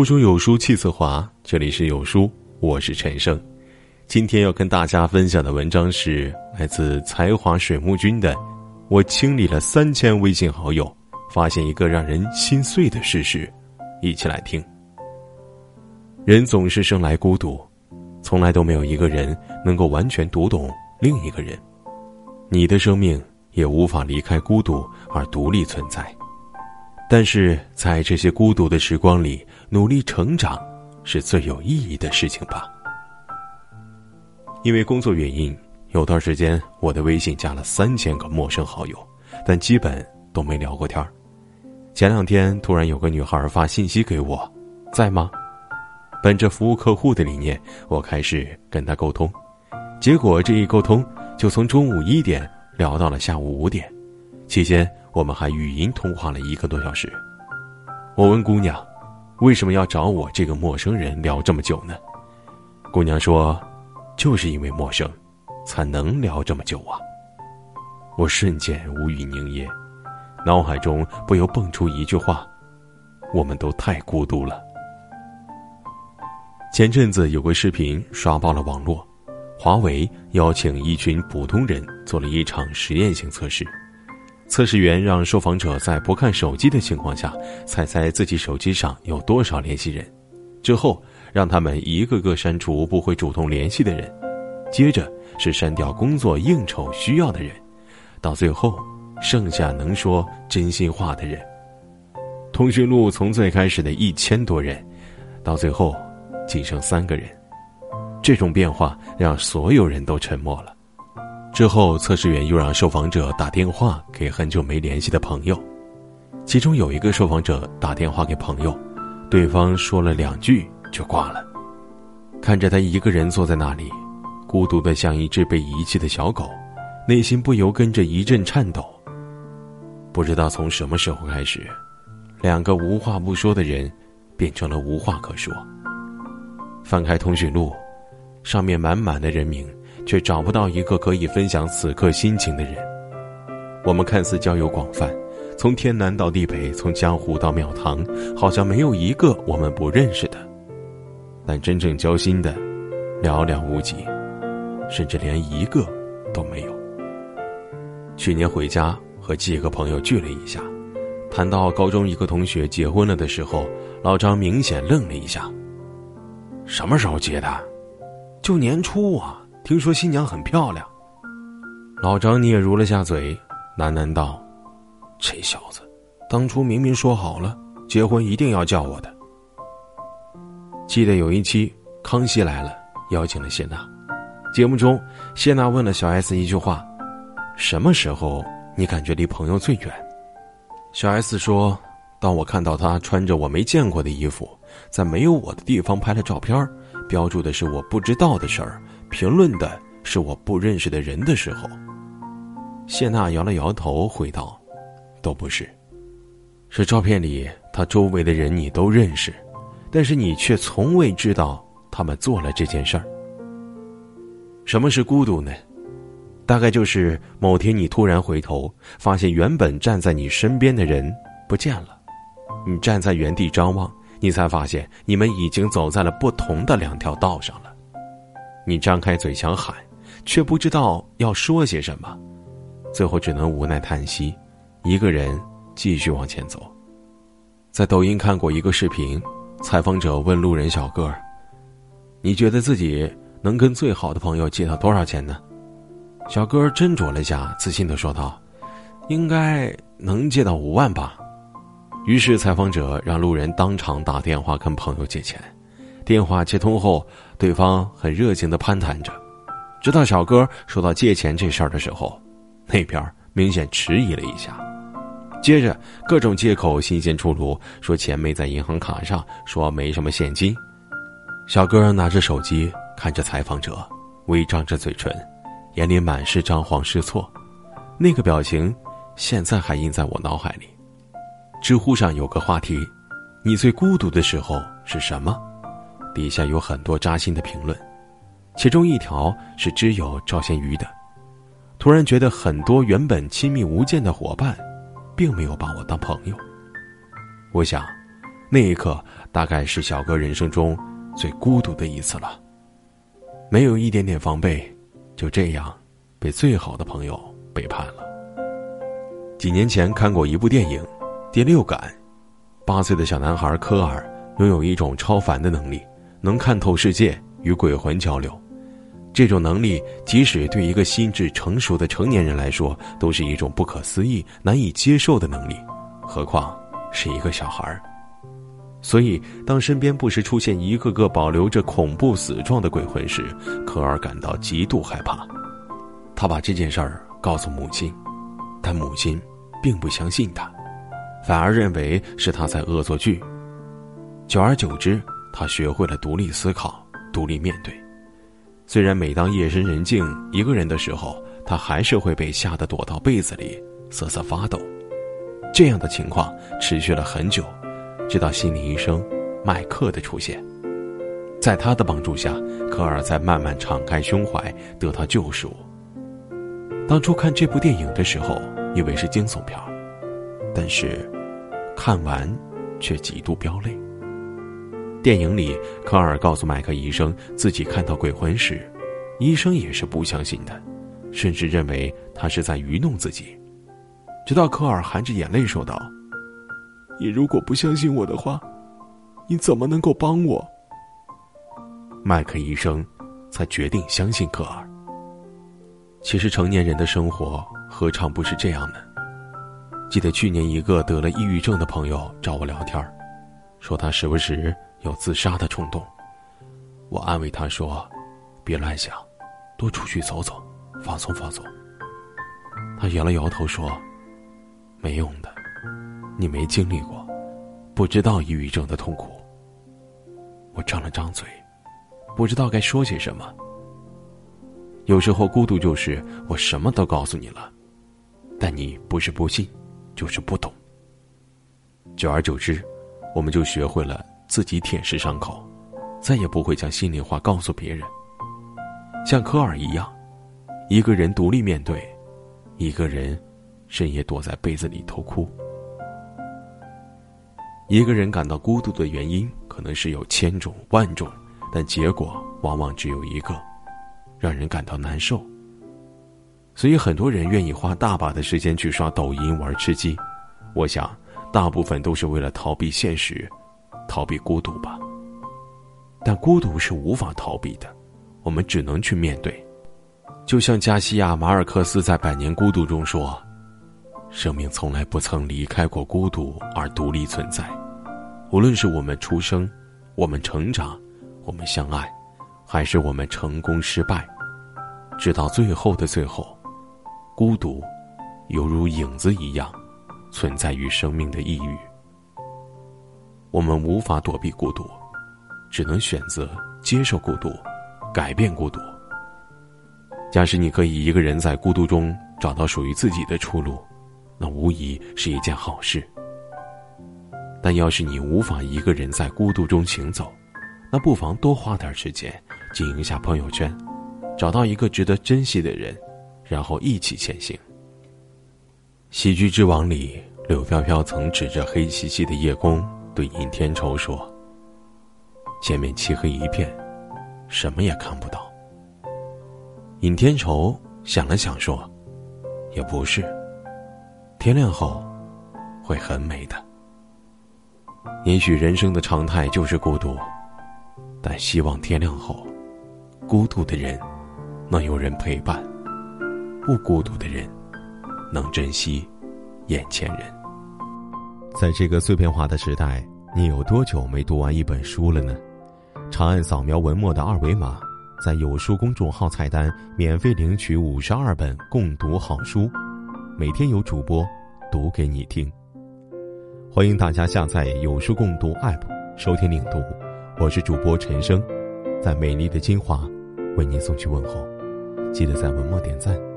腹中有书气自华，这里是有书，我是陈胜。今天要跟大家分享的文章是来自才华水木君的。我清理了三千微信好友，发现一个让人心碎的事实，一起来听。人总是生来孤独，从来都没有一个人能够完全读懂另一个人。你的生命也无法离开孤独而独立存在。但是在这些孤独的时光里，努力成长是最有意义的事情吧。因为工作原因，有段时间我的微信加了三千个陌生好友，但基本都没聊过天儿。前两天突然有个女孩发信息给我，在吗？本着服务客户的理念，我开始跟她沟通，结果这一沟通就从中午一点聊到了下午五点，期间。我们还语音通话了一个多小时。我问姑娘：“为什么要找我这个陌生人聊这么久呢？”姑娘说：“就是因为陌生，才能聊这么久啊。”我瞬间无语凝噎，脑海中不由蹦出一句话：“我们都太孤独了。”前阵子有个视频刷爆了网络，华为邀请一群普通人做了一场实验性测试。测试员让受访者在不看手机的情况下，猜猜自己手机上有多少联系人，之后让他们一个个删除不会主动联系的人，接着是删掉工作应酬需要的人，到最后剩下能说真心话的人。通讯录从最开始的一千多人，到最后仅剩三个人，这种变化让所有人都沉默了。之后，测试员又让受访者打电话给很久没联系的朋友，其中有一个受访者打电话给朋友，对方说了两句就挂了。看着他一个人坐在那里，孤独的像一只被遗弃的小狗，内心不由跟着一阵颤抖。不知道从什么时候开始，两个无话不说的人，变成了无话可说。翻开通讯录，上面满满的人名。却找不到一个可以分享此刻心情的人。我们看似交友广泛，从天南到地北，从江湖到庙堂，好像没有一个我们不认识的。但真正交心的，寥寥无几，甚至连一个都没有。去年回家和几个朋友聚了一下，谈到高中一个同学结婚了的时候，老张明显愣了一下。什么时候结的？就年初啊。听说新娘很漂亮，老张你也嚅了下嘴，喃喃道：“这小子，当初明明说好了，结婚一定要叫我的。”记得有一期《康熙来了》，邀请了谢娜，节目中谢娜问了小 S 一句话：“什么时候你感觉离朋友最远？”小 S 说：“当我看到他穿着我没见过的衣服，在没有我的地方拍了照片，标注的是我不知道的事儿。”评论的是我不认识的人的时候，谢娜摇了摇头，回道：“都不是，是照片里他周围的人你都认识，但是你却从未知道他们做了这件事儿。什么是孤独呢？大概就是某天你突然回头，发现原本站在你身边的人不见了，你站在原地张望，你才发现你们已经走在了不同的两条道上了。”你张开嘴想喊，却不知道要说些什么，最后只能无奈叹息，一个人继续往前走。在抖音看过一个视频，采访者问路人小哥：“你觉得自己能跟最好的朋友借到多少钱呢？”小哥斟酌了下，自信的说道：“应该能借到五万吧。”于是采访者让路人当场打电话跟朋友借钱。电话接通后，对方很热情的攀谈着，直到小哥说到借钱这事儿的时候，那边明显迟疑了一下，接着各种借口新鲜出炉，说钱没在银行卡上，说没什么现金。小哥拿着手机看着采访者，微张着嘴唇，眼里满是张皇失措，那个表情现在还印在我脑海里。知乎上有个话题：你最孤独的时候是什么？底下有很多扎心的评论，其中一条是知友赵贤瑜的。突然觉得很多原本亲密无间的伙伴，并没有把我当朋友。我想，那一刻，大概是小哥人生中最孤独的一次了。没有一点点防备，就这样被最好的朋友背叛了。几年前看过一部电影《第六感》，八岁的小男孩科尔拥有一种超凡的能力，能看透世界，与鬼魂交流。这种能力，即使对一个心智成熟的成年人来说，都是一种不可思议、难以接受的能力，何况是一个小孩。所以，当身边不时出现一个个保留着恐怖死状的鬼魂时，科尔感到极度害怕。他把这件事儿告诉母亲，但母亲并不相信他，反而认为是他在恶作剧。久而久之，他学会了独立思考、独立面对。虽然每当夜深人静一个人的时候，他还是会被吓得躲到被子里瑟瑟发抖。这样的情况持续了很久。直到心理医生麦克的出现，在他的帮助下，科尔才慢慢敞开胸怀，得到救赎。当初看这部电影的时候，以为是惊悚片但是看完却极度飙泪。电影里，科尔告诉麦克医生自己看到鬼魂时，医生也是不相信的，甚至认为他是在愚弄自己。直到科尔含着眼泪说道。你如果不相信我的话，你怎么能够帮我？麦克医生才决定相信科尔。其实成年人的生活何尝不是这样呢？记得去年一个得了抑郁症的朋友找我聊天儿说他时不时有自杀的冲动。我安慰他说：“别乱想，多出去走走，放松放松。”他摇了摇头说：“没用的。”你没经历过，不知道抑郁症的痛苦。我张了张嘴，不知道该说些什么。有时候孤独就是我什么都告诉你了，但你不是不信，就是不懂。久而久之，我们就学会了自己舔舐伤口，再也不会将心里话告诉别人。像科尔一样，一个人独立面对，一个人深夜躲在被子里偷哭。一个人感到孤独的原因可能是有千种万种，但结果往往只有一个，让人感到难受。所以很多人愿意花大把的时间去刷抖音、玩吃鸡，我想大部分都是为了逃避现实，逃避孤独吧。但孤独是无法逃避的，我们只能去面对。就像加西亚·马尔克斯在《百年孤独》中说：“生命从来不曾离开过孤独而独立存在。”无论是我们出生，我们成长，我们相爱，还是我们成功失败，直到最后的最后，孤独，犹如影子一样，存在于生命的抑郁。我们无法躲避孤独，只能选择接受孤独，改变孤独。假使你可以一个人在孤独中找到属于自己的出路，那无疑是一件好事。但要是你无法一个人在孤独中行走，那不妨多花点时间经营下朋友圈，找到一个值得珍惜的人，然后一起前行。《喜剧之王》里，柳飘飘曾指着黑漆漆的夜空对尹天仇说：“前面漆黑一片，什么也看不到。”尹天仇想了想说：“也不是，天亮后，会很美的。”也许人生的常态就是孤独，但希望天亮后，孤独的人能有人陪伴，不孤独的人能珍惜眼前人。在这个碎片化的时代，你有多久没读完一本书了呢？长按扫描文末的二维码，在有书公众号菜单免费领取五十二本共读好书，每天有主播读给你听。欢迎大家下载有书共读 App 收听领读，我是主播陈生，在美丽的金华为您送去问候，记得在文末点赞。